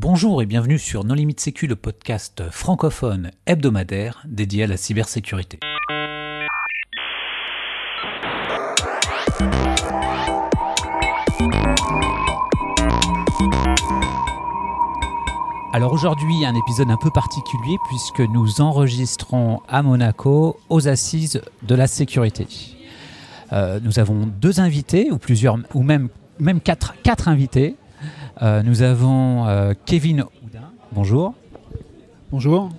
Bonjour et bienvenue sur Non Limite Sécu, le podcast francophone hebdomadaire dédié à la cybersécurité. Alors aujourd'hui, un épisode un peu particulier puisque nous enregistrons à Monaco aux assises de la sécurité. Euh, nous avons deux invités, ou plusieurs, ou même, quatre invités. Euh, nous avons euh, Kevin Houdin, bonjour. Bonjour.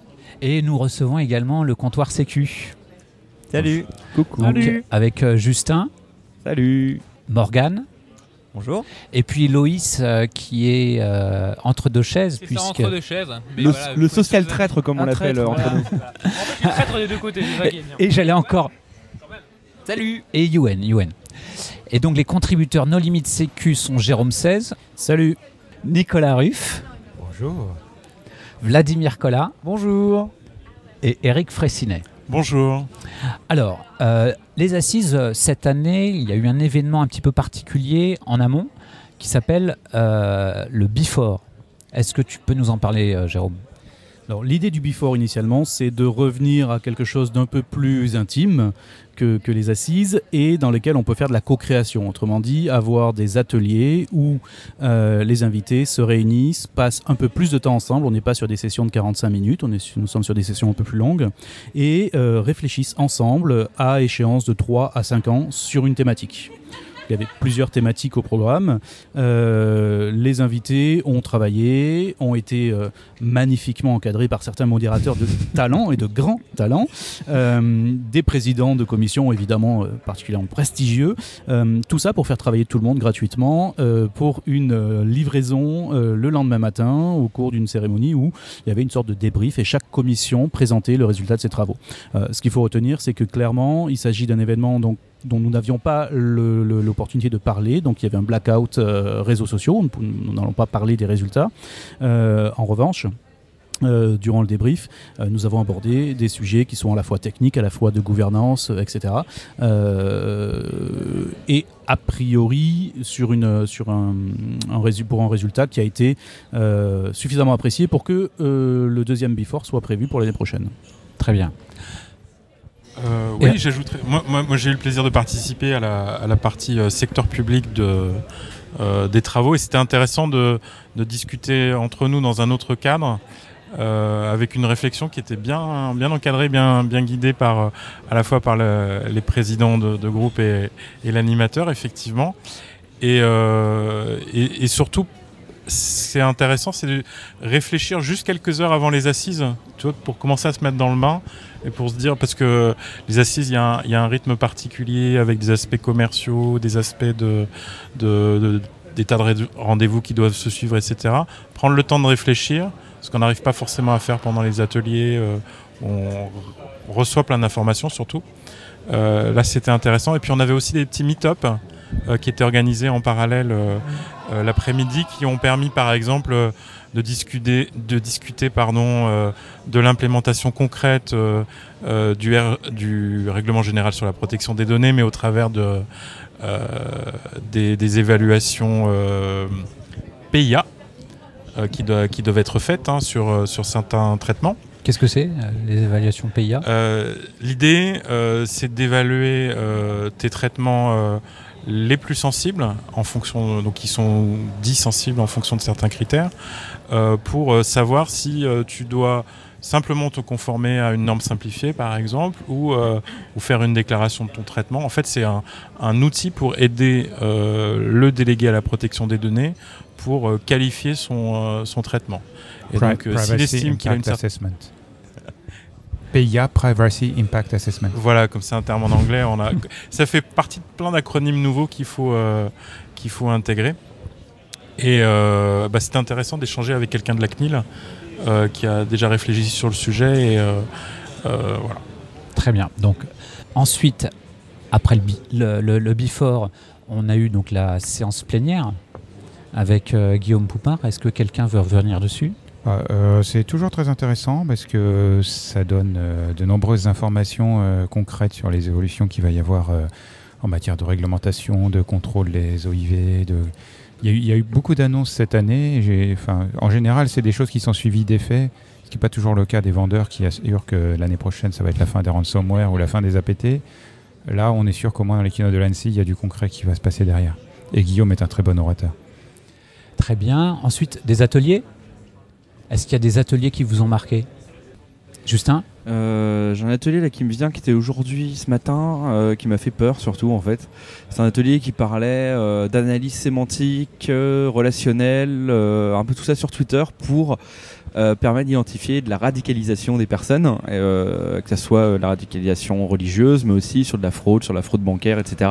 Et nous recevons également le comptoir Sécu. Salut. Coucou. Donc, avec euh, Justin, Salut. Morgane, Bonjour. et puis Loïs euh, qui est euh, entre deux chaises. Ça, Puisque... entre deux chaises. Mais Le, voilà, le vous social traître, comme on l'appelle entre Voilà, nous. voilà. En fait, du traître des deux côtés, c'est ça. Et j'allais encore. Salut Et Yuen, Yuen. Et donc les contributeurs No Limit Sécu sont Jérôme 16. Salut. Nicolas Ruff, Bonjour. Vladimir Collat Bonjour. et Eric Fressinet. Bonjour. Alors, euh, les assises, euh, cette année, il y a eu un événement un petit peu particulier en amont qui s'appelle euh, le Before. Est-ce que tu peux nous en parler, euh, Jérôme? Alors l'idée du Before initialement, c'est de revenir à quelque chose d'un peu plus intime que, les assises et dans lequel on peut faire de la co-création. Autrement dit, avoir des ateliers où euh, les invités se réunissent, passent un peu plus de temps ensemble. On n'est pas sur des sessions de 45 minutes, on est nous sommes sur des sessions un peu plus longues et euh, réfléchissent ensemble à échéance de 3 à 5 ans sur une thématique. Il y avait plusieurs thématiques au programme. Euh, les invités ont travaillé, ont été euh, magnifiquement encadrés par certains modérateurs de talent et de grands talents, Euh, des présidents de commissions évidemment particulièrement prestigieux. Tout ça pour faire travailler tout le monde gratuitement pour une livraison le lendemain matin au cours d'une cérémonie où il y avait une sorte de débrief et chaque commission présentait le résultat de ses travaux. Ce qu'il faut retenir, c'est que clairement, il s'agit d'un événement donc dont nous n'avions pas l'opportunité de parler. Donc il y avait un blackout euh, réseaux sociaux, nous n'allons pas parler des résultats. Euh, en revanche, euh, durant le débrief, nous avons abordé des sujets qui sont à la fois techniques, à la fois de gouvernance, etc. Et a priori sur, un, pour un résultat qui a été suffisamment apprécié pour que le deuxième Before soit prévu pour l'année prochaine. Très bien. Euh, oui, j'ajouterais. Moi, moi, moi, j'ai eu le plaisir de participer à la, à la partie euh, secteur public de, euh, des travaux et c'était intéressant de, de discuter entre nous dans un autre cadre. avec une réflexion qui était bien, bien encadrée, bien, bien guidée par, à la fois par le- les présidents de, de groupe et, et l'animateur, effectivement. Et, et, et surtout, c'est intéressant, c'est de réfléchir juste quelques heures avant les assises, tu vois, pour commencer à se mettre dans le bain et pour se dire, parce que les assises, il y, a un- rythme particulier avec des aspects commerciaux, des aspects de, de, de- des tas de rendez-vous qui doivent se suivre, etc. Prendre le temps de réfléchir, ce qu'on n'arrive pas forcément à faire pendant les ateliers, euh, on reçoit plein d'informations surtout. Euh, là, c'était intéressant. Et puis, on avait aussi des petits meet-up qui étaient organisés en parallèle euh, euh, l'après-midi, qui ont permis, par exemple, euh, de discuter, de discuter pardon, euh, de l'implémentation concrète euh, euh, du, R- du règlement général sur la protection des données, mais au travers de, euh, des, des évaluations euh, PIA euh, qui, doivent- qui doivent être faites hein, sur, euh, sur certains traitements. Qu'est-ce que c'est, euh, les évaluations PIA Euh, L'idée, euh, c'est d'évaluer euh, tes traitements euh, les plus sensibles, en fonction, donc ils sont dits sensibles en fonction de certains critères, euh, pour euh, savoir si euh, tu dois simplement te conformer à une norme simplifiée, par exemple, ou, euh, ou faire une déclaration de ton traitement. En fait, c'est un, un outil pour aider euh, le délégué à la protection des données pour euh, qualifier son, euh, son traitement. Et donc, s'il estime qu'il a une certaine. PIA, Privacy Impact Assessment. Voilà, comme c'est un terme en anglais, on a... ça fait partie de plein d'acronymes nouveaux qu'il faut, euh, qu'il faut intégrer. Et euh, bah, c'était intéressant d'échanger avec quelqu'un de la CNIL euh, qui a déjà réfléchi sur le sujet. Et euh, voilà. Très bien. Donc, ensuite, après le, le, le- le Before, on a eu donc la séance plénière avec euh, Guillaume Poupard. Est-ce que quelqu'un veut revenir dessus? Euh, euh, c'est toujours très intéressant parce que ça donne euh, de nombreuses informations euh, concrètes sur les évolutions qu'il va y avoir en matière de réglementation, de contrôle des OIV, de, Il y, a eu, beaucoup d'annonces cette année. En général, c'est des choses qui sont suivies d'effets, ce qui n'est pas toujours le cas des vendeurs qui assurent que l'année prochaine, ça va être la fin des ransomware ou la fin des APT. Là, on est sûr qu'au moins dans les keynotes de l'ANSI, il y a du concret qui va se passer derrière. Et Guillaume est un très bon orateur. Très bien. Ensuite, des ateliers? Est-ce qu'il y a des ateliers qui vous ont marqué? Justin? Euh, J'ai un atelier là qui me vient, qui était aujourd'hui, ce matin, euh, qui m'a fait peur surtout en fait. C'est un atelier qui parlait euh, d'analyse sémantique, relationnelle, un peu tout ça sur Twitter pour permettre d'identifier de la radicalisation des personnes, que ce soit la radicalisation religieuse, mais aussi sur de la fraude, sur la fraude bancaire, etc.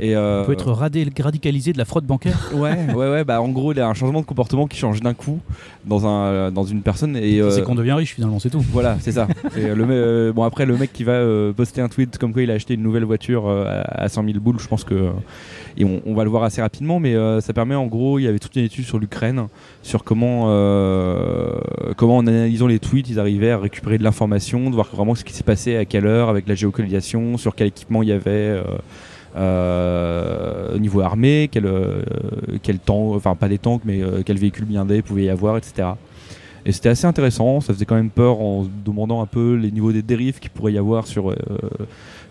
Et, euh, On peut être radé- radicalisé de la fraude bancaire. Ouais, ouais, ouais. Bah, en gros, il y a un changement de comportement qui change d'un coup dans, un, dans une personne. Et, euh, C'est qu'on devient riche finalement, c'est tout. voilà, c'est ça. Le, euh, bon, après, le mec qui va euh, poster un tweet comme quoi il a acheté une nouvelle voiture euh, à à 100 000 boules, je pense que. euh, et on, on va le voir assez rapidement, mais euh, ça permet en gros, il y avait toute une étude sur l'Ukraine, sur comment, euh, comment en analysant les tweets, ils arrivaient à récupérer de l'information, de voir vraiment ce qui s'est passé à quelle heure avec la géolocalisation, sur quel équipement il y avait. euh, euh, au niveau armé, quel, euh, quel tank, enfin pas des tanks, mais euh, quel véhicule blindé pouvait y avoir, etc. Et c'était assez intéressant, ça faisait quand même peur en se demandant un peu les niveaux des dérives qu'il pourrait y avoir sur, euh,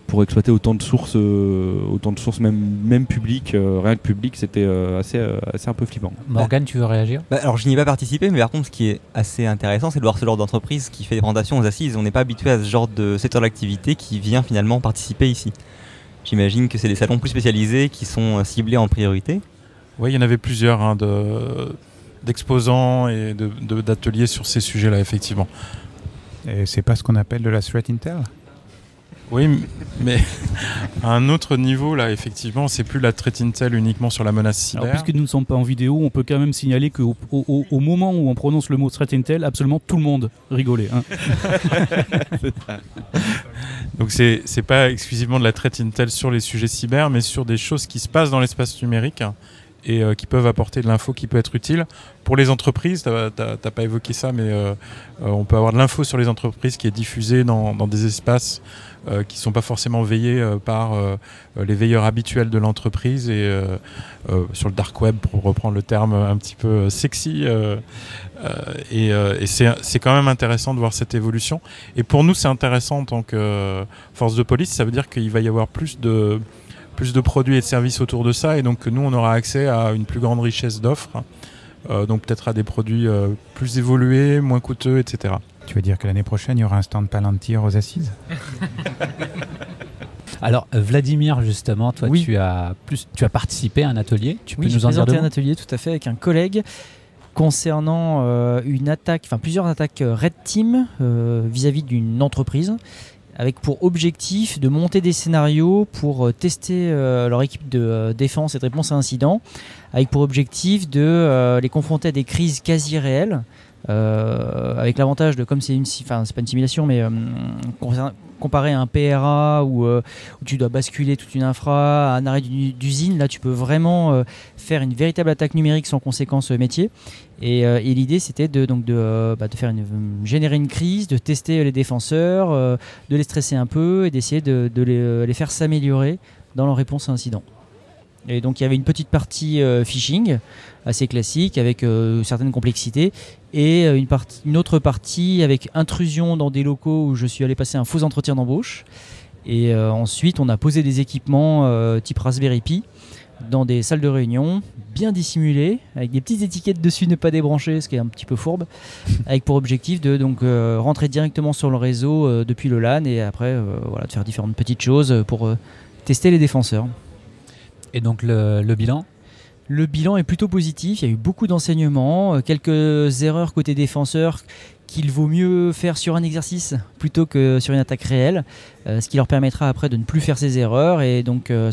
pour exploiter autant de sources, euh, autant de sources même, même publiques, euh, rien que publiques, c'était euh, assez, euh, assez un peu flippant. Morgane, tu veux réagir? Bah, alors je n'y ai pas participé, mais par contre ce qui est assez intéressant, c'est de voir ce genre d'entreprise qui fait des présentations aux assises. On n'est pas habitué à ce genre de secteur d'activité qui vient finalement participer ici. J'imagine que c'est des salons plus spécialisés qui sont euh, ciblés en priorité. Oui, il y en avait plusieurs hein, de- d'exposants et de- de- d'ateliers sur ces sujets-là, effectivement. Et c'est pas ce qu'on appelle de la threat intel? Oui, mais à un autre niveau, là, effectivement, c'est plus la threat intel uniquement sur la menace cyber. Alors, puisque nous ne sommes pas en vidéo, on peut quand même signaler qu'au au, moment où on prononce le mot threat intel, absolument tout le monde rigolait. hein. Donc c'est pas exclusivement de la traite intel sur les sujets cyber, mais sur des choses qui se passent dans l'espace numérique et euh, qui peuvent apporter de l'info qui peut être utile pour les entreprises. T'as- t'as pas évoqué ça, mais euh, euh, on peut avoir de l'info sur les entreprises qui est diffusée dans, des espaces qui sont pas forcément veillés par les veilleurs habituels de l'entreprise et sur le dark web pour reprendre le terme un petit peu sexy. et et c'est quand même intéressant de voir cette évolution. Et pour nous, c'est intéressant en tant que force de police. Ça veut dire qu'il va y avoir plus de, plus de produits et de services autour de ça. Et donc, que nous, on aura accès à une plus grande richesse d'offres. Euh, donc, peut-être à des produits euh, plus évolués, moins coûteux, etc. Tu veux dire que l'année prochaine, il y aura un stand Palantir aux assises? Alors, Vladimir, justement, toi, Oui. tu, as plus, tu as participé à un atelier. Tu Oui, peux nous en dire deux un atelier tout à fait avec un collègue concernant euh, une attaque, enfin plusieurs attaques Red Team euh, vis-à-vis d'une entreprise avec pour objectif de monter des scénarios pour euh, tester euh, leur équipe de euh, défense et de réponse à incidents, avec pour objectif de les confronter à des crises quasi réelles, avec l'avantage de, comme c'est une, enfin simulation, mais euh, comparé à un PRA où, euh, où tu dois basculer toute une infra, à un arrêt d'usine, là tu peux vraiment euh, faire une véritable attaque numérique sans conséquence euh, métier. Et, euh, l'idée c'était de, donc de, euh, bah, euh, générer une crise, de tester les défenseurs, euh, de les stresser un peu et d'essayer de, euh, les faire s'améliorer dans leur réponse à incident. Et donc il y avait une petite partie euh, phishing assez classique avec euh, certaines complexités et euh, une, partie, une autre partie avec intrusion dans des locaux où je suis allé passer un faux entretien d'embauche. Et euh, ensuite, on a posé des équipements type Raspberry Pi dans des salles de réunion bien dissimulées, avec des petites étiquettes dessus ne pas débrancher, ce qui est un petit peu fourbe, avec pour objectif de donc rentrer directement sur le réseau depuis le LAN et après voilà, de faire différentes petites choses pour tester les défenseurs. Et donc, le, bilan Le bilan est plutôt positif, il y a eu beaucoup d'enseignements, euh, quelques erreurs côté défenseurs qu'il vaut mieux faire sur un exercice plutôt que sur une attaque réelle, euh, ce qui leur permettra après de ne plus faire ces erreurs et donc euh,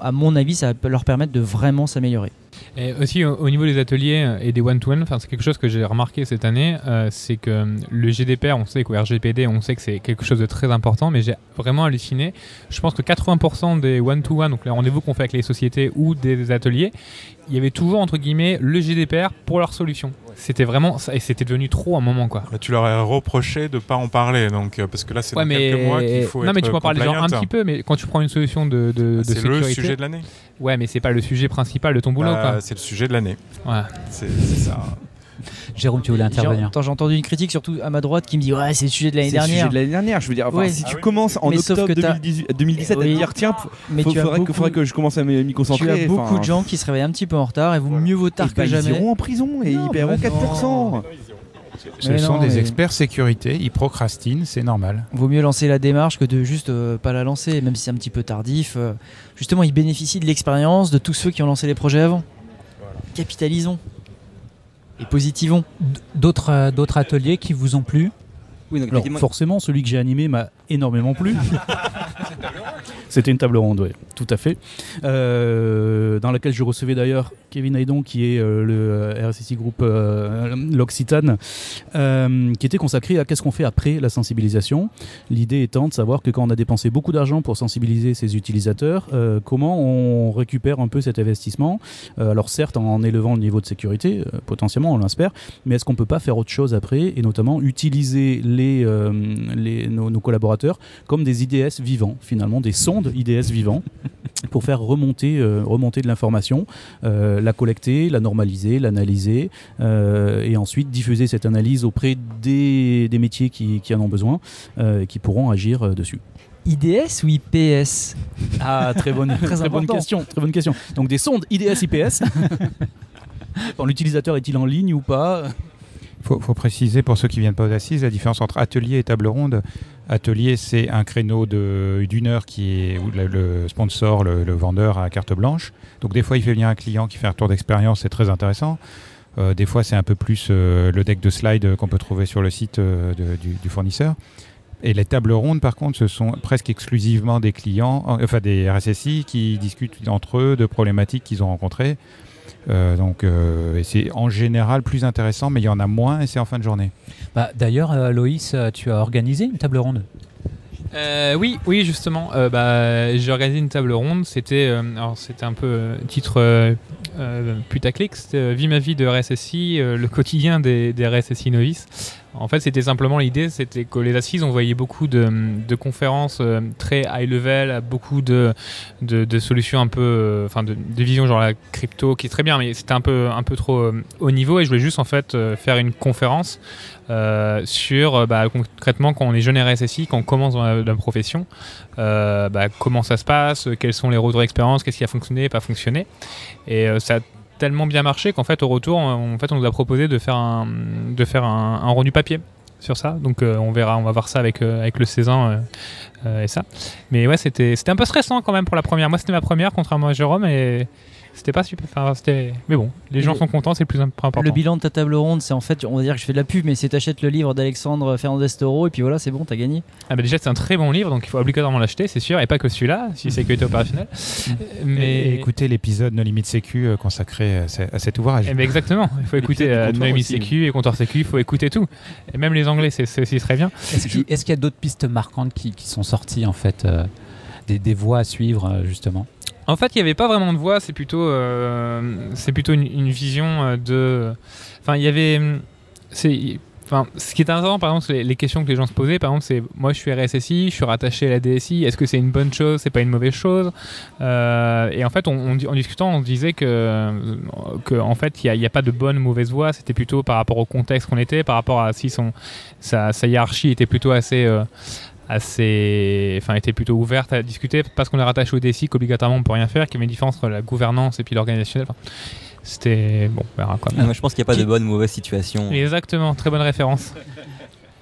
à mon avis ça peut leur permettre de vraiment s'améliorer. Et aussi au, au niveau des ateliers euh, et des one-to-one, enfin, c'est quelque chose que j'ai remarqué cette année, euh, c'est que euh, le GDPR, on sait qu'au on sait que c'est quelque chose de très important, mais j'ai vraiment halluciné. Je pense que 80% des one-to-one, donc les rendez-vous qu'on fait avec les sociétés ou des ateliers, il y avait toujours entre guillemets le GDPR pour leur solution. C'était vraiment ça, et c'était devenu trop un moment quoi. Bah, tu leur as reproché de pas en parler, donc euh, parce que là c'est Ouais, dans mais quelques mois qu'il faut non être mais tu peux en parler genre un petit peu, mais quand tu prends une solution de, de, Ah, de C'est le sujet de l'année. ouais, mais c'est pas le sujet principal de ton boulot Bah, quoi. c'est le sujet de l'année. Ouais. C'est ça. Jérôme, tu voulais J'ai intervenir attends, j'ai entendu une critique surtout à ma droite qui me dit ouais c'est le sujet de l'année C'est le sujet dernière. de l'année dernière. Je veux dire, enfin, Ouais. si Ah tu oui. commences en Mais octobre que t'as- 2018 2017 Oui. à dire tiens, Mais faut, tu as faudrait, que, beaucoup, faudrait que je commence à m'y m'y tu concentrer. as beaucoup enfin, de gens qui se réveillent un petit peu en retard et vaut mieux vaut tard et bah, que ils jamais. iront en prison et Non, ils paieront bah 4%. Ce Mais sont non, des experts sécurité, ils procrastinent, c'est normal. Vaut mieux lancer la démarche que de juste euh, pas la lancer, même si c'est un petit peu tardif. euh. justement, ils bénéficient de l'expérience de tous ceux qui ont lancé les projets avant. Capitalisons. Et positivons. D'autres euh, d'autres ateliers qui vous ont plu? Oui, donc Alors forcément, celui que j'ai animé m'a énormément plu. C'était une table ronde, oui, tout à fait. Euh, dans laquelle je recevais d'ailleurs Kevin Haydon, qui est euh, le euh, RSSI Group euh, L'Occitane, qui était consacré à qu'est-ce qu'on fait après la sensibilisation. L'idée étant de savoir que quand on a dépensé beaucoup d'argent pour sensibiliser ses utilisateurs, comment on récupère un peu cet investissement. Alors certes, en élevant le niveau de sécurité, potentiellement, on l'espère, mais est-ce qu'on peut pas faire autre chose après et notamment utiliser les, les, nos, nos collaborateurs comme des IDS vivants, finalement, des sondes IDS vivants pour faire remonter, euh, remonter de l'information, euh, la collecter, la normaliser, l'analyser euh, et ensuite diffuser cette analyse auprès des, des métiers qui, qui en ont besoin euh, et qui pourront agir euh, dessus. IDS ou IPS Ah, très bonne, Très très, bonne question, très bonne question. Donc des sondes IDS IPS. Bon, L'utilisateur est-il en ligne ou pas? Il faut, faut préciser pour ceux qui viennent pas aux assises la différence entre atelier et table ronde. Atelier, c'est un créneau d'une heure qui est où le, sponsor, le, vendeur a carte blanche. Donc des fois, il fait venir un client qui fait un retour d'expérience, c'est très intéressant. Euh, des fois, c'est un peu plus euh, le deck de slides qu'on peut trouver sur le site euh, du, fournisseur. Et les tables rondes, par contre, ce sont presque exclusivement des clients, enfin des RSSI qui discutent entre eux de problématiques qu'ils ont rencontrées. Euh, donc, euh, c'est en général plus intéressant, mais il y en a moins et c'est en fin de journée. Bah, D'ailleurs, euh, Loïs, euh, tu as organisé une table ronde? Euh, oui, oui, justement. Euh, bah, j'ai organisé une table ronde. C'était, euh, alors c'était un peu euh, titre putaclic. C'était euh, Vie ma vie de RSSI, euh, le quotidien des, des RSSI novices. En fait, c'était simplement l'idée, c'était que les assises, on voyait beaucoup de, conférences euh, très high level, beaucoup de, solutions un peu, euh, enfin, de, visions genre la crypto, qui est très bien, mais c'était un peu, un peu trop euh, haut niveau. Et je voulais juste en fait faire une conférence sur bah, concrètement quand on est jeune RSSI, quand on commence dans la, profession, bah, comment ça se passe, quels sont les retours d'expérience, qu'est-ce qui a fonctionné, pas fonctionné. Et euh, ça tellement bien marché qu'en fait au retour, on, en fait, on nous a proposé de faire un, de faire un, un rendu papier sur ça. Donc euh, on verra, on va voir ça avec, euh, avec le Cézanne euh, euh, et ça. Mais ouais, c'était c'était un peu stressant quand même pour la première. Moi, c'était ma première, contrairement à Jérôme, et c'était pas super. Enfin, c'était. Mais bon, les gens Le- sont contents, c'est le plus imp- important. Le bilan de ta table ronde, c'est en fait, on va dire que je fais de la pub, mais c'est t'achètes le livre d'Alexandre Fernandez Toro et puis voilà, c'est bon, t'as gagné. Ah bah déjà c'est un très bon livre donc il faut obligatoirement l'acheter c'est sûr et pas que celui-là si sécurité opérationnelle mais Et écoutez l'épisode No Limite Sécu euh, consacré à, ce- à cet ouvrage. Eh ben exactement il faut écouter euh, Noémie aussi. Sécu et Comptoir Sécu il faut écouter tout et même les anglais c'est c'est aussi très bien Est-ce qu'il y a d'autres pistes marquantes qui, qui sont sorties, en fait, euh, des, des voies à suivre, justement? En fait il n'y avait pas vraiment de voix c'est plutôt euh, plutôt une, vision euh, de enfin il y avait Enfin, ce qui est intéressant, par exemple, les, les questions que les gens se posaient. Par exemple, c'est moi, je suis RSSI, je suis rattaché à la DSI. Est-ce que c'est une bonne chose C'est pas une mauvaise chose? Euh, Et en fait, on, en discutant, on se disait que, que en fait, il n'y a, pas de bonne ou mauvaise voie. C'était plutôt par rapport au contexte qu'on était, par rapport à si son sa, hiérarchie était plutôt assez assez, enfin, était plutôt ouverte à discuter parce qu'on est rattaché au DSI qu'obligatoirement on peut rien faire, qu'il y avait une différence entre la gouvernance et puis l'organisationnel. Enfin, c'était bon, on verra quoi. Ah, moi, je pense qu'il n'y a pas Qui- de bonne ou mauvaise situation. Exactement, très bonne référence.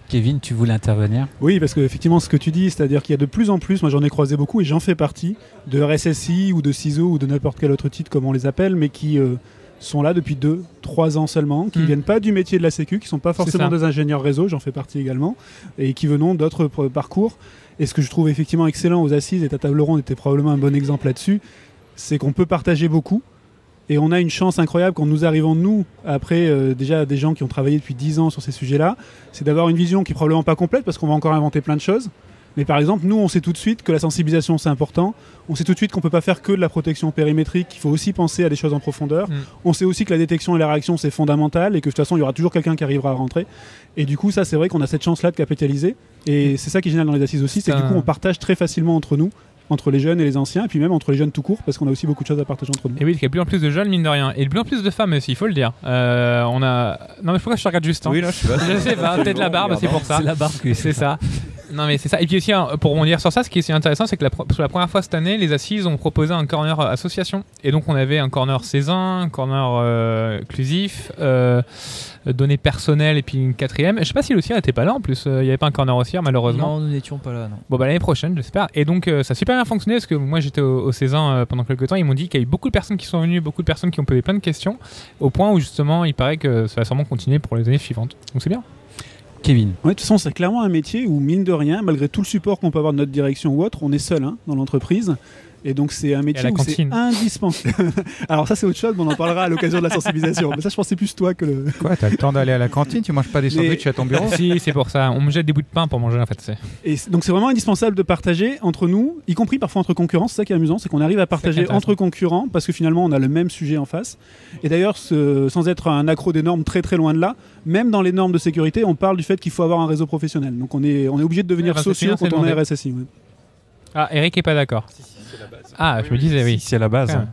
Kevin, tu voulais intervenir? Oui, parce que effectivement, ce que tu dis, c'est-à-dire qu'il y a de plus en plus, moi j'en ai croisé beaucoup et j'en fais partie, de RSSI ou de CISO ou de n'importe quel autre titre, comme on les appelle, mais qui euh, sont là depuis 2, 3 ans seulement, qui Mm. viennent pas du métier de la Sécu, qui sont pas forcément des ingénieurs réseau, j'en fais partie également, et qui venons d'autres parcours. Et ce que je trouve effectivement excellent aux assises, et ta table ronde était probablement un bon exemple là-dessus, c'est qu'on peut partager beaucoup. Et on a une chance incroyable quand nous arrivons, nous, après euh, déjà des gens qui ont travaillé depuis 10 ans sur ces sujets-là, c'est d'avoir une vision qui est probablement pas complète parce qu'on va encore inventer plein de choses, Mais par exemple, nous, on sait tout de suite que la sensibilisation, c'est important. On sait tout de suite qu'on peut pas faire que de la protection périmétrique, qu'il faut aussi penser à des choses en profondeur. Mm. On sait aussi que la détection et la réaction, c'est fondamental et que de toute façon, il y aura toujours quelqu'un qui arrivera à rentrer. Et du coup, ça, c'est vrai qu'on a cette chance-là de capitaliser. Et c'est ça qui est génial dans les assises aussi, c'est que du coup, on partage très facilement entre nous, entre les jeunes et les anciens, et puis même entre les jeunes tout court, parce qu'on a aussi beaucoup de choses à partager entre nous. Et oui, il y a de plus en plus de jeunes, mine de rien. Et de plus en plus de femmes aussi, il faut le dire. Euh, on a. Non, mais pourquoi je te regarde juste hein Oui, là, je sais pas. Je sais pas, peut-être la barbe, c'est pour ça. C'est la barbe C'est ça. Non mais c'est ça. Et puis aussi, hein, pour rebondir sur ça, ce qui est intéressant, c'est que la, pro- pour la première fois cette année, les assises ont proposé un corner euh, association. Et donc on avait un corner Cézanne, un corner euh, inclusif, euh, données personnelles et puis une quatrième. Je sais pas si le CIR était pas là en plus. Euh, Il n'y avait pas un corner au CIR malheureusement. Non, nous n'étions pas là, non. Bon bah l'année prochaine j'espère. Et donc euh, ça a super bien fonctionné parce que moi j'étais au, au Cézanne pendant quelques temps. Ils m'ont dit qu'il y a eu beaucoup de personnes qui sont venues, beaucoup de personnes qui ont posé plein de questions. Au point où justement il paraît que ça va sûrement continuer pour les années suivantes. Donc c'est bien. Kevin. Ouais, de toute façon, c'est clairement un métier où, mine de rien, malgré tout le support qu'on peut avoir de notre direction ou autre, on est seul hein, dans l'entreprise. Et donc, c'est un métier où c'est indispensable. Alors, ça, c'est autre chose, mais on en parlera à l'occasion de la sensibilisation. Mais ça, je pensais plus toi que le. Quoi, t'as le temps d'aller à la cantine? Tu manges pas des Mais- sandwichs à ton bureau? Si c'est pour ça. On me jette des bouts de pain pour manger en fait. c'est- Et donc, c'est vraiment indispensable de partager entre nous, y compris parfois entre concurrents. C'est ça qui est amusant, c'est qu'on arrive à partager entre concurrents parce que finalement, on a le même sujet en face. Et d'ailleurs, sans être un accro des normes très très loin de là, même dans les normes de sécurité, on parle du fait qu'il faut avoir un réseau professionnel. Donc, on est, on est obligé de devenir Ouais, c'est sociaux quand on est. RSSI. ouais. Ah Eric est pas d'accord. Ah je me disais oui. Si, c'est la base. Ouais. hein.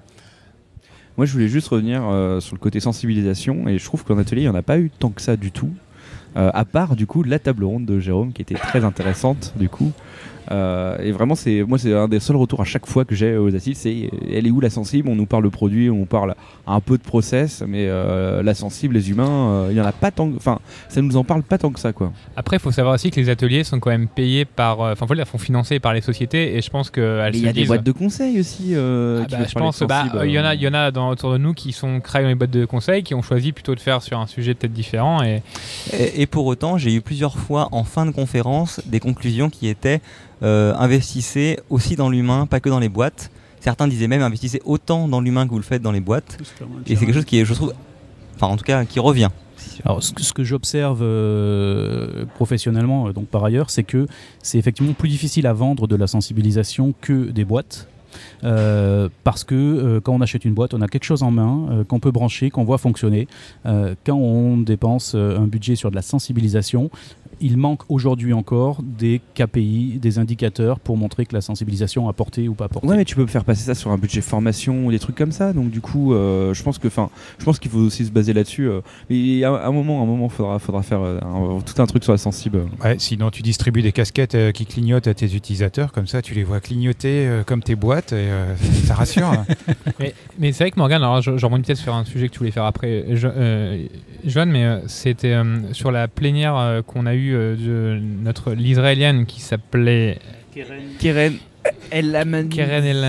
Moi, je voulais juste revenir euh, sur le côté sensibilisation, et je trouve qu'en atelier, il n'y en a pas eu tant que ça du tout. Euh, à part, du coup, la table ronde de Jérôme, qui était très intéressante, du coup. Euh, et vraiment, c'est moi, c'est un des seuls retours à chaque fois que j'ai aux assises, c'est euh, elle est où la sensible? On nous parle de produit, on parle un peu de process, mais euh, la sensible, les humains, euh, il y en a pas tant. que- Enfin, ça nous en parle pas tant que ça, quoi. Après, il faut savoir aussi que les ateliers sont quand même payés par, euh, enfin, voilà, sont financés par les sociétés, et je pense Mais il y a des boîtes de conseils aussi. euh, Ah qui bah, je pense, de bah, euh, il y en a, euh. il y en a dans, autour de nous qui sont créés dans les boîtes de conseil, qui ont choisi plutôt de faire sur un sujet peut-être différent, et Et, et pour autant, j'ai eu plusieurs fois en fin de conférence des conclusions qui étaient euh, investissez aussi dans l'humain, pas que dans les boîtes. Certains disaient même investissez autant dans l'humain que vous le faites dans les boîtes. Et c'est quelque chose qui est, je trouve, enfin en tout cas, qui revient. Alors, ce que, j'observe euh, professionnellement, euh, donc par ailleurs, c'est que c'est effectivement plus difficile à vendre de la sensibilisation que des boîtes. Euh, parce que euh, quand on achète une boîte, on a quelque chose en main euh, qu'on peut brancher, qu'on voit fonctionner. Euh, quand on dépense euh, un budget sur de la sensibilisation, il manque aujourd'hui encore des KPI, des indicateurs pour montrer que la sensibilisation a porté ou pas porté. Ouais, mais tu peux faire passer ça sur un budget formation ou des trucs comme ça. Donc du coup, euh, je pense que, enfin, je pense qu'il faut aussi se baser là-dessus. euh. Mais à un moment, à un moment, faudra, faudra faire euh, un- tout un truc sur la sensible. Ouais, sinon tu distribues des casquettes euh, qui clignotent à tes utilisateurs, comme ça tu les vois clignoter euh, comme tes boîtes et euh, ça rassure. hein. Mais, mais c'est vrai que Morgan, alors je, je rebondis peut-être sur un sujet que tu voulais faire après, euh, Joanne, mais euh, c'était euh, sur la plénière euh, qu'on a eue euh, de notre l'israélienne qui s'appelait Keren, El Amani. Keren. El.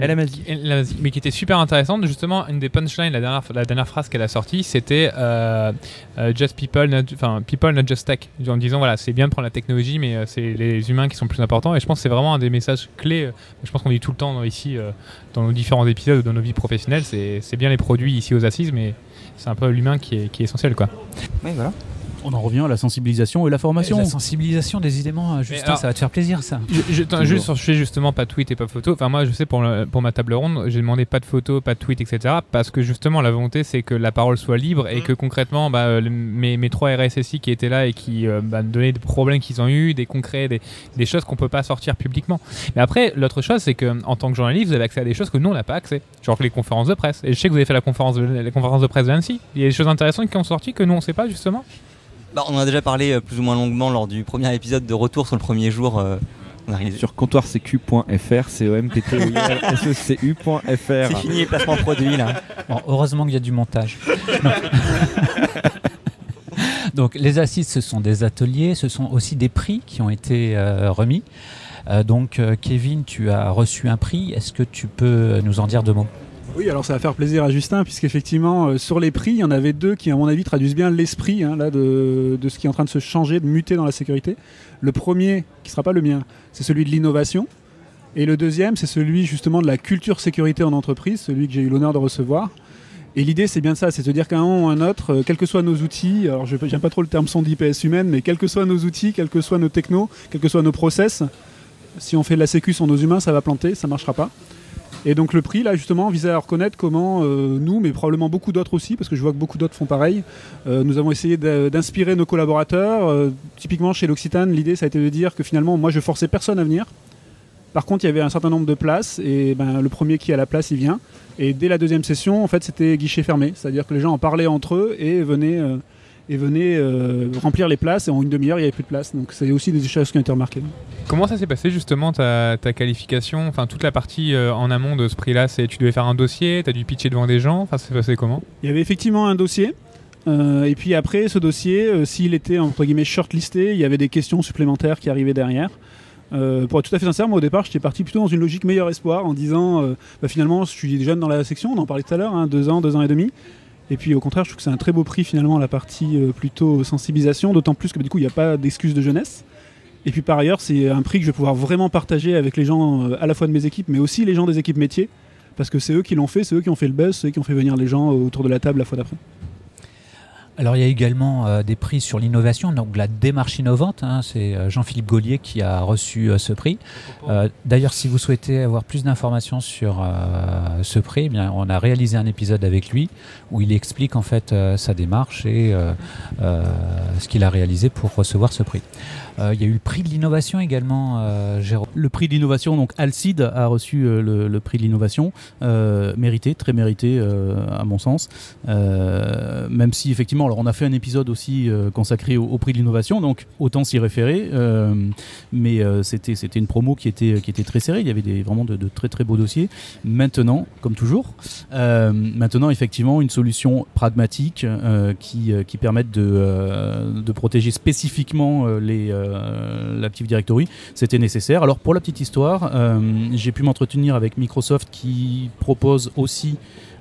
El mais qui était super intéressante. Justement, une des punchlines, la dernière, la dernière phrase qu'elle a sortie, c'était euh, euh, Just people, not, enfin people, not just tech. En disant voilà, c'est bien de prendre la technologie, mais euh, c'est les humains qui sont plus importants. Et je pense que c'est vraiment un des messages clés. je pense qu'on dit tout le temps ici, euh, dans nos différents épisodes dans nos vies professionnelles. C'est c'est bien les produits ici aux assises, mais c'est un peu l'humain qui est, qui est essentiel, quoi. Oui, voilà. On en revient à la sensibilisation et la formation. La sensibilisation, décidément, euh, Justin, alors- ça va te faire plaisir, ça. Je, je- attends, juste sur ce sujet justement pas de tweet et pas de photo. Enfin moi je sais pour, le- pour ma table ronde j'ai demandé pas de photos, pas de tweet etc. Parce que justement la volonté c'est que la parole soit libre et que concrètement bah, euh, le- mes, mes trois RSSI qui étaient là et qui euh, bah, donnaient des problèmes qu'ils ont eu, des concrets, des, des choses qu'on peut pas sortir publiquement. Mais après l'autre chose c'est que en tant que journaliste vous avez accès à des choses que nous on n'a pas accès. Genre les conférences de presse. Et je sais que vous avez fait la conférence de, la conférence de presse de Nancy. Il y a des choses intéressantes qui ont sorti que nous on sait pas justement. Bah, on en a déjà parlé euh, plus ou moins longuement lors du premier épisode de retour sur le premier jour. euh, on a réalisé. Sur comptoircq.fr, c o m p t o s e c C'est fini les placements produits là. Bon, heureusement qu'il y a du montage. Donc les assises, ce sont des ateliers, ce sont aussi des prix qui ont été euh, remis. Euh, donc euh, Kevin, tu as reçu un prix. Est-ce que tu peux nous en dire deux mots? Oui, alors ça va faire plaisir à Justin, puisqu'effectivement, euh, sur les prix, il y en avait deux qui, à mon avis, traduisent bien l'esprit hein, de, ce qui est en train de se changer, de muter dans la sécurité. Le premier, qui ne sera pas le mien, c'est celui de l'innovation. Et le deuxième, c'est celui justement de la culture sécurité en entreprise, celui que j'ai eu l'honneur de recevoir. Et l'idée, c'est bien ça, c'est de dire qu'à un ou un autre, euh, quels que soient nos outils, alors je n'aime pas trop le terme son d'IPS humaine, mais quels que soient nos outils, quels que soient nos technos, quels que soient nos process, si on fait de la sécu sur nos humains, ça va planter, ça marchera pas. Et donc le prix, là, justement, visait à reconnaître comment euh, nous, mais probablement beaucoup d'autres aussi, parce que je vois que beaucoup d'autres font pareil, euh, nous avons essayé d'inspirer nos collaborateurs. Euh, typiquement, chez l'Occitane, l'idée, ça a été de dire que finalement, moi, je forçais personne à venir. Par contre, il y avait un certain nombre de places, et ben, le premier qui a la place, il vient. Et dès la deuxième session, en fait, c'était guichet fermé, c'est-à-dire que les gens en parlaient entre eux et venaient, et venaient euh, remplir les places, et en une demi-heure, il n'y avait plus de place. Donc c'est aussi des choses qui ont été remarquées. Comment ça s'est passé justement ta, ta qualification? Enfin, toute la partie euh, en amont de ce prix-là, c'est tu devais faire un dossier, tu as dû pitcher devant des gens. Enfin, ça s'est passé comment? Il y avait effectivement un dossier. euh, et puis après, ce dossier, s'il était entre guillemets shortlisté, il y avait des questions supplémentaires qui arrivaient derrière. Euh, pour être tout à fait sincère, moi au départ, j'étais parti plutôt dans une logique meilleur espoir en disant euh, bah, finalement, je suis jeune dans la section, on en parlait tout à l'heure, hein, deux ans, deux ans et demi. Et puis au contraire, je trouve que c'est un très beau prix finalement, la partie euh, plutôt sensibilisation, d'autant plus que du coup, il n'y a pas d'excuse de jeunesse. Et puis par ailleurs, c'est un prix que je vais pouvoir vraiment partager avec les gens euh, à la fois de mes équipes, mais aussi les gens des équipes métiers, parce que c'est eux qui l'ont fait, c'est eux qui ont fait le buzz, c'est eux qui ont fait venir les gens euh, autour de la table la fois d'après. Alors il y a également euh, des prix sur l'innovation, donc la démarche innovante. hein, c'est euh, Jean-Philippe Gaulier qui a reçu euh, ce prix. Euh, D'ailleurs, si vous souhaitez avoir plus d'informations sur euh, ce prix, eh bien, on a réalisé un épisode avec lui où il explique en fait euh, sa démarche et euh, euh, ce qu'il a réalisé pour recevoir ce prix. Euh, il y a eu le prix de l'innovation également, euh, Jérôme. Le prix de l'innovation, donc Alcide a reçu euh, le, le prix de l'innovation, euh, mérité, très mérité euh, à mon sens. Euh, même si effectivement, alors on a fait un épisode aussi euh, consacré au, prix de l'innovation, donc autant s'y référer. euh, mais euh, c'était une promo qui était très serrée. Il y avait des, vraiment de, très très beaux dossiers. Maintenant, comme toujours, maintenant effectivement une solution pragmatique qui qui permette de protéger spécifiquement l'Active Directory c'était nécessaire. Alors pour la petite histoire, j'ai pu m'entretenir avec Microsoft qui propose aussi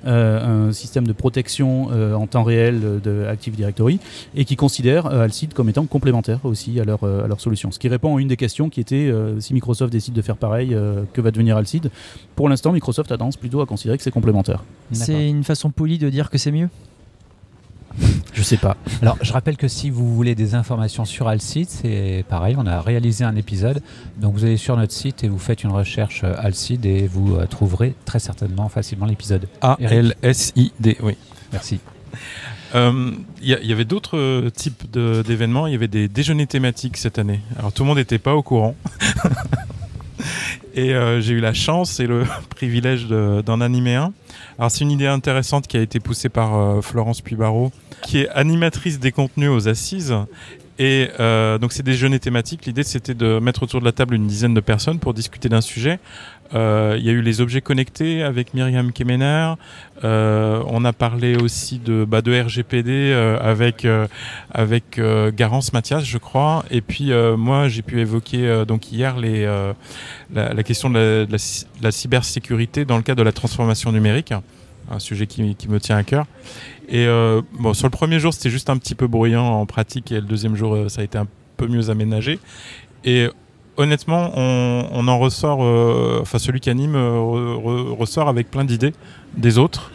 un système de protection euh, en temps réel euh, de Active Directory et qui considère euh, Alcide comme étant complémentaire aussi à leur, euh, à leur solution. Ce qui répond à une des questions qui était euh, si Microsoft décide de faire pareil, euh, que va devenir Alcide? Pour l'instant, Microsoft a tendance plutôt à considérer que c'est complémentaire. C'est une façon polie de dire que c'est mieux? Je sais pas. Alors, je rappelle que si vous voulez des informations sur Alcide, c'est pareil, on a réalisé un épisode. Donc, vous allez sur notre site et vous faites une recherche euh, Alcide et vous euh, trouverez très certainement facilement l'épisode. A-L-S-I-D, oui. Merci. Euh, Il y, il y avait d'autres euh, types d'événements? Il y avait des déjeuners thématiques cette année? Alors tout le monde n'était pas au courant. et euh, j'ai eu la chance et le privilège de- d'en animer un. Alors c'est une idée intéressante qui a été poussée par euh, Florence Puybarreau, qui est animatrice des contenus aux assises. Et euh, donc c'est des déjeuners thématiques. L'idée c'était de mettre autour de la table une dizaine de personnes pour discuter d'un sujet. Euh, Il y a eu les objets connectés avec Myriam Kemener. Euh, on a parlé aussi de, bah, de RGPD euh, avec, avec Garance Mathias, je crois. Et puis moi, j'ai pu évoquer donc hier la, question de la, cybersécurité dans le cadre de la transformation numérique, un sujet qui, me tient à cœur. Et bon, sur le premier jour, c'était juste un petit peu bruyant en pratique, et le deuxième jour, ça a été un peu mieux aménagé. Et honnêtement, on, en ressort, euh, enfin celui qui anime euh, re- re- ressort avec plein d'idées des autres.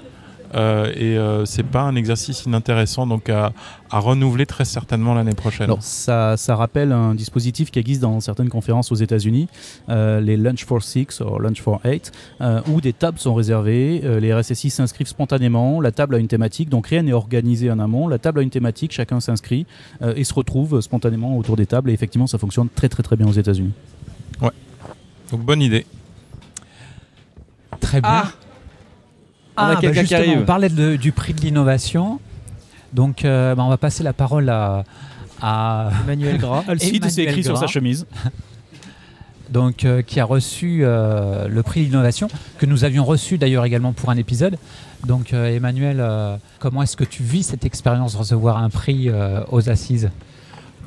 Euh, et euh, c'est pas un exercice inintéressant donc à, à renouveler très certainement l'année prochaine. Alors, ça, ça rappelle un dispositif qui existe dans certaines conférences aux États-Unis, euh, les Lunch for Six ou Lunch for Eight, euh, où des tables sont réservées. euh, les RSSI s'inscrivent spontanément. La table a une thématique, donc rien n'est organisé en amont. La table a une thématique, chacun s'inscrit euh, et se retrouve spontanément autour des tables. Et effectivement, ça fonctionne très très très bien aux États-Unis. Donc bonne idée. Très bien. On a bah quelqu'un qui justement, arrive. On parlait de- du prix de l'innovation. Donc, euh, bah, on va passer la parole à, à Emmanuel Gras. Alcide, c'est écrit sur sa chemise. donc, euh, qui a reçu euh, le prix d'innovation, que nous avions reçu d'ailleurs également pour un épisode. Donc, euh, Emmanuel, euh, comment est-ce que tu vis cette expérience de recevoir un prix euh, aux assises?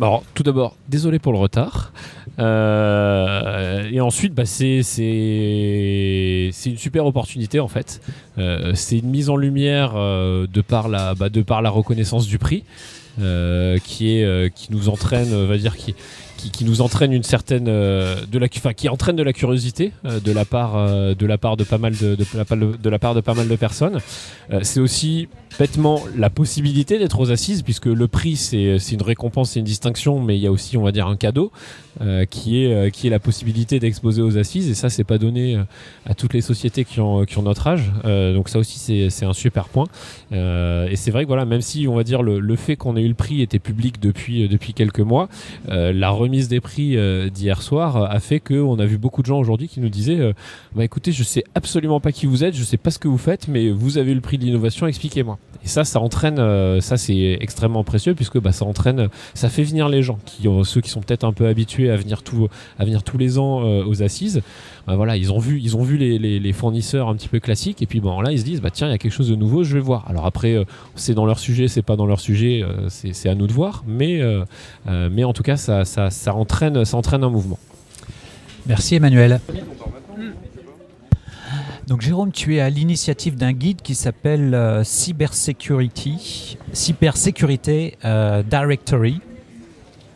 Alors, tout d'abord, désolé pour le retard. Euh, et ensuite, bah, c'est une super opportunité en fait. Euh, c'est une mise en lumière euh, de par la bah, de par la reconnaissance du prix. qui nous entraîne va dire qui nous entraîne une certaine de la qui entraîne de la curiosité de la part de pas mal de, de, la, part de- pas mal de personnes c'est aussi bêtement la possibilité d'être aux assises puisque le prix c'est c'est une récompense c'est une distinction mais il y a aussi on va dire un cadeau euh, qui est euh, qui est la possibilité d'exposer aux assises. Et ça c'est pas donné euh, à toutes les sociétés qui ont qui ont notre âge. Euh, donc ça aussi c'est un super point. Euh, et c'est vrai que voilà même si on va dire le, le fait qu'on ait eu le prix était public depuis euh, depuis quelques mois euh, la remise des prix euh, d'hier soir euh, a fait qu'on a vu beaucoup de gens aujourd'hui qui nous disaient euh, bah écoutez je sais absolument pas qui vous êtes je sais pas ce que vous faites mais vous avez eu le prix de l'innovation expliquez-moi et ça ça entraîne euh, ça c'est extrêmement précieux puisque bah, ça entraîne ça fait venir les gens qui ceux qui sont peut-être un peu habitués à venir tout à venir tous les ans euh, aux assises. Bah, voilà ils ont vu ils ont vu les, les- fournisseurs un petit peu classiques et puis bon là ils se disent bah tiens il y a quelque chose de nouveau je vais voir. Alors après euh, c'est dans leur sujet c'est pas dans leur sujet euh, c'est à nous de voir mais euh, euh, mais en tout cas ça, ça, ça entraîne ça entraîne un mouvement. Merci Emmanuel. Donc Jérôme, tu es à l'initiative d'un guide qui s'appelle euh, Cybersecurity, euh, Directory.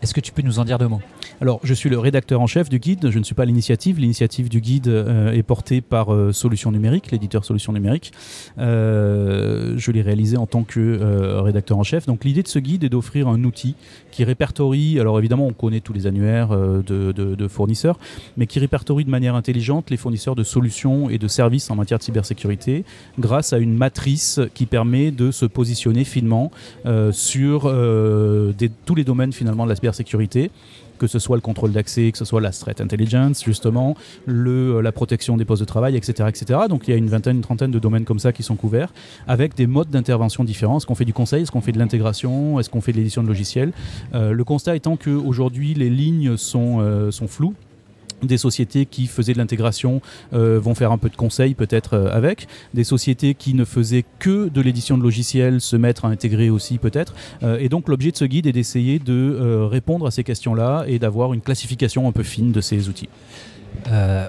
Est-ce que tu peux nous en dire deux mots? Alors, je suis le rédacteur en chef du guide, je ne suis pas l'initiative. L'initiative du guide euh, est portée par euh, Solutions Numériques, l'éditeur Solutions Numériques. Euh, je l'ai réalisé en tant que euh, rédacteur en chef. Donc, l'idée de ce guide est d'offrir un outil qui répertorie, alors évidemment, on connaît tous les annuaires de, fournisseurs, mais qui répertorie de manière intelligente les fournisseurs de solutions et de services en matière de cybersécurité grâce à une matrice qui permet de se positionner finement sur tous les domaines finalement de la cybersécurité que ce soit le contrôle d'accès, que ce soit la threat intelligence, justement, euh, la protection des postes de travail, etc.. Donc il y a une vingtaine, une trentaine de domaines comme ça qui sont couverts, avec des modes d'intervention différents. Est-ce qu'on fait du conseil, est-ce qu'on fait de l'intégration, est-ce qu'on fait de l'édition de logiciels? Euh, Le constat étant qu'aujourd'hui, les lignes sont, euh, sont floues des sociétés qui faisaient de l'intégration euh, vont faire un peu de conseil peut-être euh, avec, des sociétés qui ne faisaient que de l'édition de logiciels se mettre à intégrer aussi peut-être. Euh, et donc l'objet de ce guide est d'essayer de répondre à ces questions-là et d'avoir une classification un peu fine de ces outils.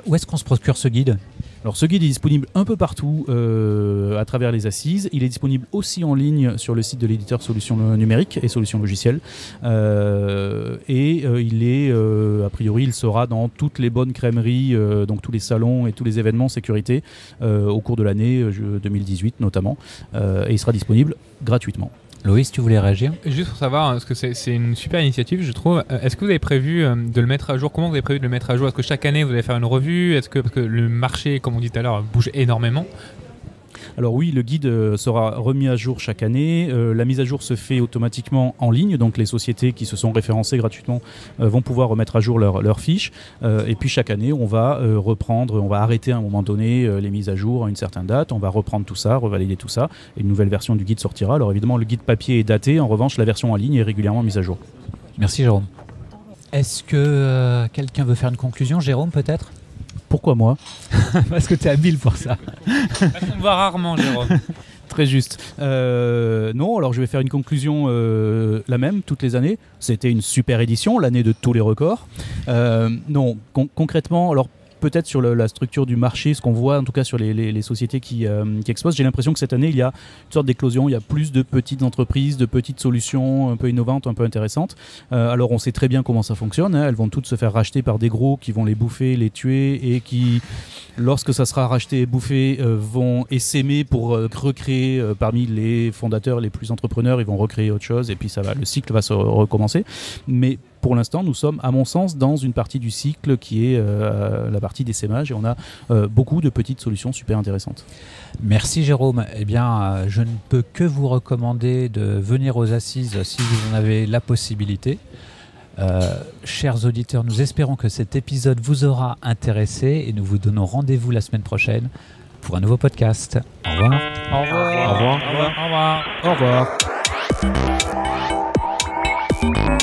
Où est-ce qu'on se procure ce guide? Alors ce guide est disponible un peu partout euh, à travers les assises. Il est disponible aussi en ligne sur le site de l'éditeur Solutions Numériques et Solutions Logicielles. Euh, et euh, il est, a priori, il sera dans toutes les bonnes crèmeries, donc tous les salons et tous les événements sécurité au cours de l'année euh, je- 2018 notamment. Et il sera disponible gratuitement. Loïs, tu voulais réagir Juste pour savoir, hein, parce que c'est une super initiative, je trouve. Euh, Est-ce que vous avez prévu euh, de le mettre à jour? Comment vous avez prévu de le mettre à jour? Est-ce que chaque année vous allez faire une revue? Est-ce que parce que le marché, comme on dit tout à l'heure, bouge énormément Alors oui, le guide euh, sera remis à jour chaque année. Euh, la mise à jour se fait automatiquement en ligne, donc les sociétés qui se sont référencées gratuitement euh, vont pouvoir remettre à jour leurs leurs fiches. Euh, et puis chaque année, on va euh, reprendre, on va arrêter à un moment donné euh, les mises à jour à une certaine date. On va reprendre tout ça, revalider tout ça, et une nouvelle version du guide sortira. Alors évidemment, le guide papier est daté. En revanche, la version en ligne est régulièrement mise à jour. Merci Jérôme. Est-ce que euh, quelqu'un veut faire une conclusion? Jérôme peut-être? Pourquoi moi Parce que tu es habile pour ça. Me voit rarement, Jérôme. Très juste. Euh, non, alors je vais faire une conclusion euh, la même toutes les années. C'était une super édition, l'année de tous les records. Euh, non, con- concrètement, alors peut-être sur la structure du marché, ce qu'on voit en tout cas sur les, sociétés qui, euh, exposent, j'ai l'impression que cette année, il y a une sorte d'éclosion, il y a plus de petites entreprises, de petites solutions un peu innovantes, un peu intéressantes. Euh, alors on sait très bien comment ça fonctionne, hein. elles vont toutes se faire racheter par des gros qui vont les bouffer, les tuer et qui, lorsque ça sera racheté et bouffé, euh, vont essaimer pour euh, recréer parmi les fondateurs les plus entrepreneurs, ils vont recréer autre chose et puis ça va, le cycle va se re- recommencer. Mais pour l'instant, nous sommes, à mon sens, dans une partie du cycle qui est euh, la partie d'essaimage et on a euh, beaucoup de petites solutions super intéressantes. Merci Jérôme. Eh bien, euh, je ne peux que vous recommander de venir aux assises si vous en avez la possibilité. Euh, chers auditeurs, nous espérons que cet épisode vous aura intéressé et nous vous donnons rendez-vous la semaine prochaine pour un nouveau podcast. Au revoir. Au revoir. Au revoir. Au revoir. Au revoir. Au revoir.